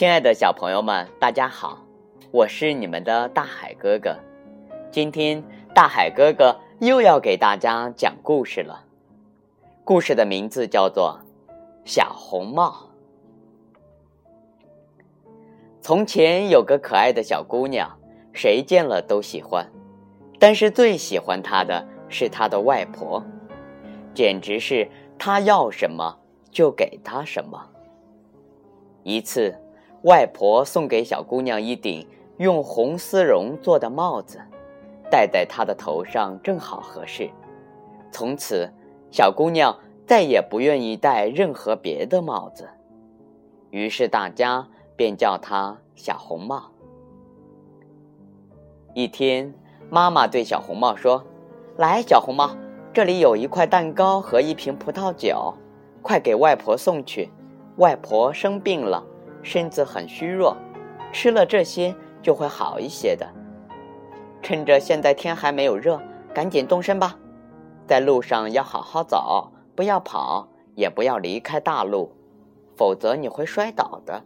亲爱的小朋友们，大家好，我是你们的大海哥哥。今天大海哥哥又要给大家讲故事了。故事的名字叫做《小红帽》。从前有个可爱的小姑娘，谁见了都喜欢，但是最喜欢她的是她的外婆，简直是她要什么就给她什么。一次。外婆送给小姑娘一顶用红丝绒做的帽子，戴在她的头上正好合适。从此，小姑娘再也不愿意戴任何别的帽子，于是大家便叫她小红帽。一天，妈妈对小红帽说：“来，小红帽，这里有一块蛋糕和一瓶葡萄酒，快给外婆送去。外婆生病了。”身子很虚弱，吃了这些就会好一些的。趁着现在天还没有热，赶紧动身吧。在路上要好好走，不要跑，也不要离开大路，否则你会摔倒的。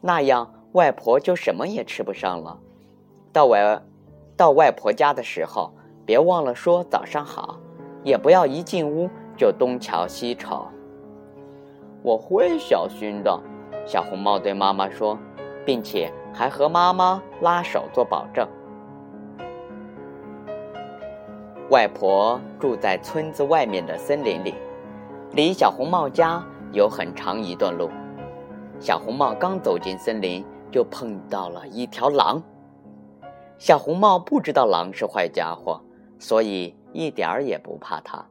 那样外婆就什么也吃不上了。到外，到外婆家的时候，别忘了说早上好，也不要一进屋就东瞧西瞅。我会小心的。小红帽对妈妈说，并且还和妈妈拉手做保证。外婆住在村子外面的森林里，离小红帽家有很长一段路。小红帽刚走进森林，就碰到了一条狼。小红帽不知道狼是坏家伙，所以一点儿也不怕它。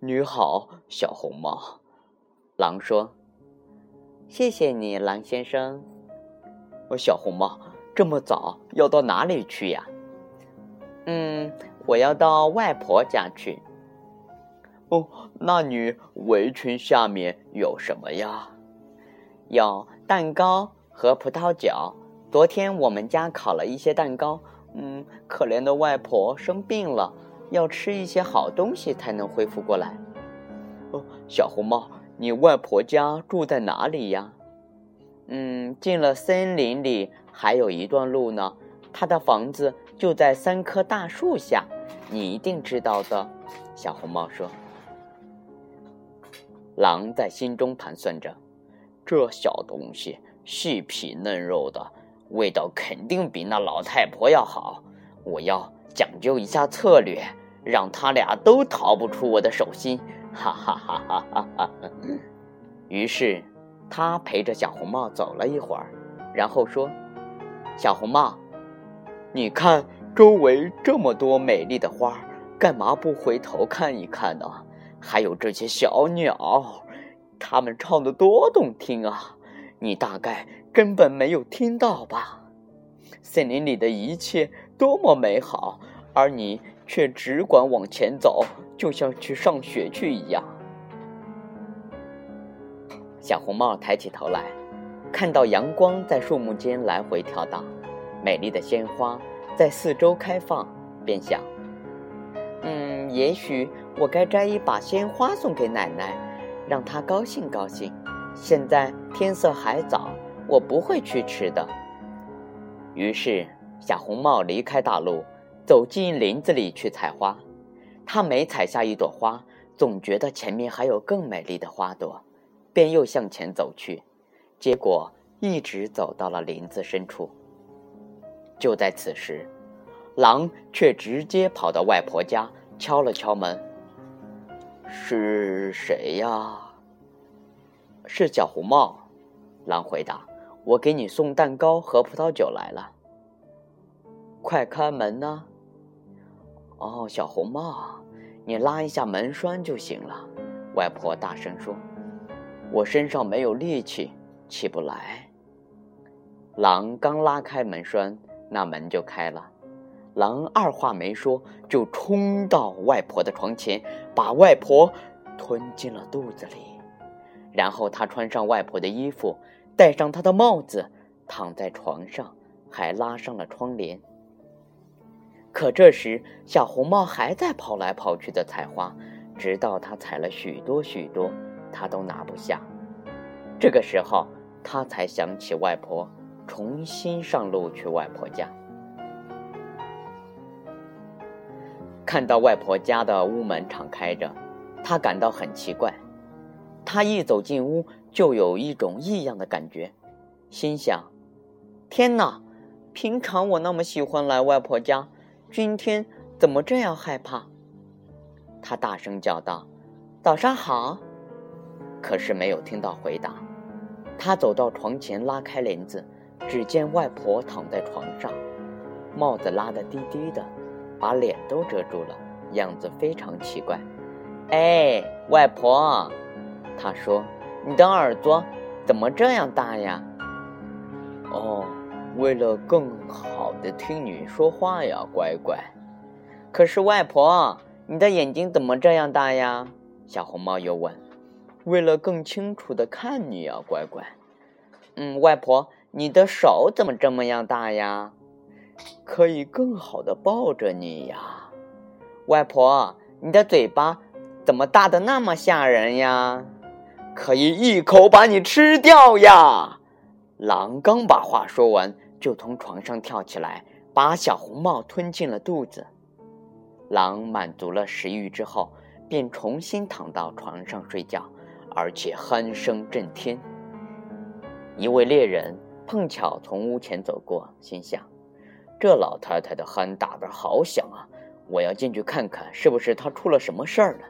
你好，小红帽，狼说。谢谢你，狼先生。我小红帽，这么早要到哪里去呀？嗯，我要到外婆家去。哦，那你围裙下面有什么呀？有蛋糕和葡萄酒。昨天我们家烤了一些蛋糕。嗯，可怜的外婆生病了，要吃一些好东西才能恢复过来。哦，小红帽。你外婆家住在哪里呀？嗯，进了森林里还有一段路呢。她的房子就在三棵大树下，你一定知道的。小红帽说。狼在心中盘算着，这小东西细皮嫩肉的，味道肯定比那老太婆要好。我要讲究一下策略，让他俩都逃不出我的手心。哈哈哈哈哈哈！于是，他陪着小红帽走了一会儿，然后说：“小红帽，你看周围这么多美丽的花，干嘛不回头看一看呢？还有这些小鸟，它们唱的多动听啊！你大概根本没有听到吧？森林里的一切多么美好，而你却只管往前走。”就像去上学去一样。小红帽抬起头来，看到阳光在树木间来回跳荡，美丽的鲜花在四周开放，便想：嗯，也许我该摘一把鲜花送给奶奶，让她高兴高兴。现在天色还早，我不会去吃的。于是，小红帽离开大路，走进林子里去采花。他每采下一朵花，总觉得前面还有更美丽的花朵，便又向前走去，结果一直走到了林子深处。就在此时，狼却直接跑到外婆家，敲了敲门：“是谁呀？”“是小红帽。”狼回答，“我给你送蛋糕和葡萄酒来了。”“快开门呐！”哦，小红帽，你拉一下门栓就行了。外婆大声说：“我身上没有力气，起不来。”狼刚拉开门栓，那门就开了。狼二话没说，就冲到外婆的床前，把外婆吞进了肚子里。然后他穿上外婆的衣服，戴上她的帽子，躺在床上，还拉上了窗帘。可这时，小红帽还在跑来跑去的采花，直到他采了许多许多，他都拿不下。这个时候，他才想起外婆，重新上路去外婆家。看到外婆家的屋门敞开着，他感到很奇怪。他一走进屋，就有一种异样的感觉，心想：“天哪！平常我那么喜欢来外婆家，今天怎么这样害怕？”他大声叫道：“早上好！”可是没有听到回答。他走到床前，拉开帘子，只见外婆躺在床上，帽子拉得低低的。把脸都遮住了，样子非常奇怪。哎，外婆，他说：“你的耳朵怎么这样大呀？”哦，为了更好的听你说话呀，乖乖。可是外婆，你的眼睛怎么这样大呀？小红帽又问：“为了更清楚的看你呀，乖乖。”嗯，外婆，你的手怎么这么样大呀？可以更好的抱着你呀，外婆，你的嘴巴怎么大的那么吓人呀？可以一口把你吃掉呀！狼刚把话说完，就从床上跳起来，把小红帽吞进了肚子。狼满足了食欲之后，便重新躺到床上睡觉，而且鼾声震天。一位猎人碰巧从屋前走过，心想。这老太太的鼾打得好响啊！我要进去看看，是不是她出了什么事儿了。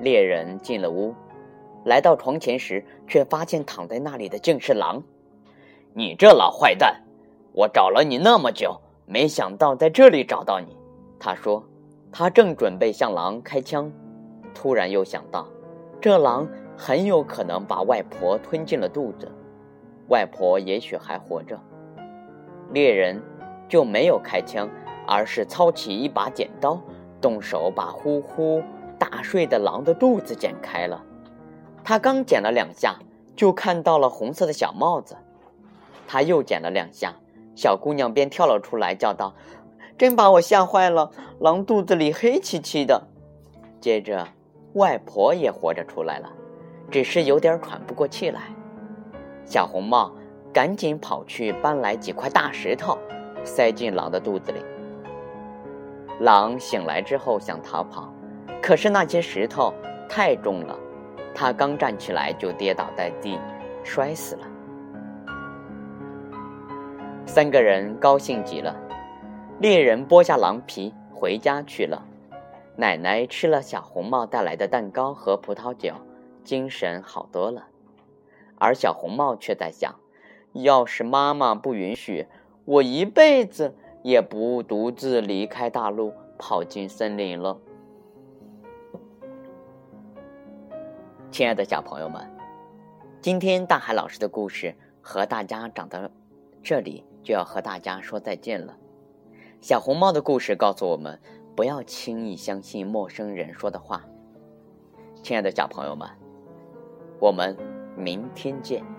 猎人进了屋，来到床前时，却发现躺在那里的竟是狼。你这老坏蛋，我找了你那么久，没想到在这里找到你。他说，他正准备向狼开枪，突然又想到，这狼很有可能把外婆吞进了肚子。外婆也许还活着，猎人就没有开枪，而是操起一把剪刀，动手把呼呼大睡的狼的肚子剪开了。他刚剪了两下，就看到了红色的小帽子。他又剪了两下，小姑娘便跳了出来，叫道：“真把我吓坏了！狼肚子里黑漆漆的。”接着，外婆也活着出来了，只是有点喘不过气来。小红帽赶紧跑去搬来几块大石头，塞进狼的肚子里。狼醒来之后想逃跑，可是那些石头太重了，他刚站起来就跌倒在地，摔死了。三个人高兴极了，猎人剥下狼皮回家去了。奶奶吃了小红帽带来的蛋糕和葡萄酒，精神好多了。而小红帽却在想：要是妈妈不允许，我一辈子也不独自离开大陆，跑进森林了。亲爱的小朋友们，今天大海老师的故事和大家讲到这里，就要和大家说再见了。小红帽的故事告诉我们，不要轻易相信陌生人说的话。亲爱的小朋友们，我们。明天见。